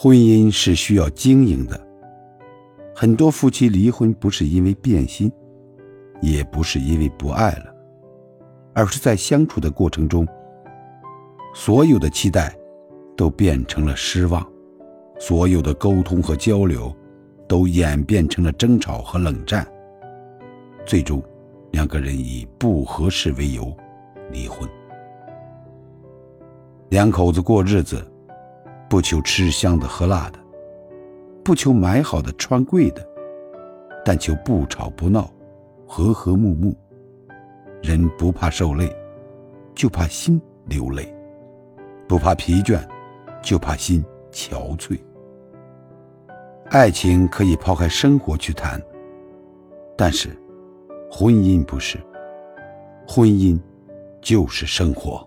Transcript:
婚姻是需要经营的。很多夫妻离婚不是因为变心，也不是因为不爱了，而是在相处的过程中，所有的期待都变成了失望，所有的沟通和交流都演变成了争吵和冷战。最终，两个人以不合适为由离婚。两口子过日子，不求吃香的喝辣的。不求买好的穿贵的，但求不吵不闹，和和睦睦。人不怕受累，就怕心流泪；不怕疲倦，就怕心憔悴。爱情可以抛开生活去谈，但是婚姻不是，婚姻就是生活。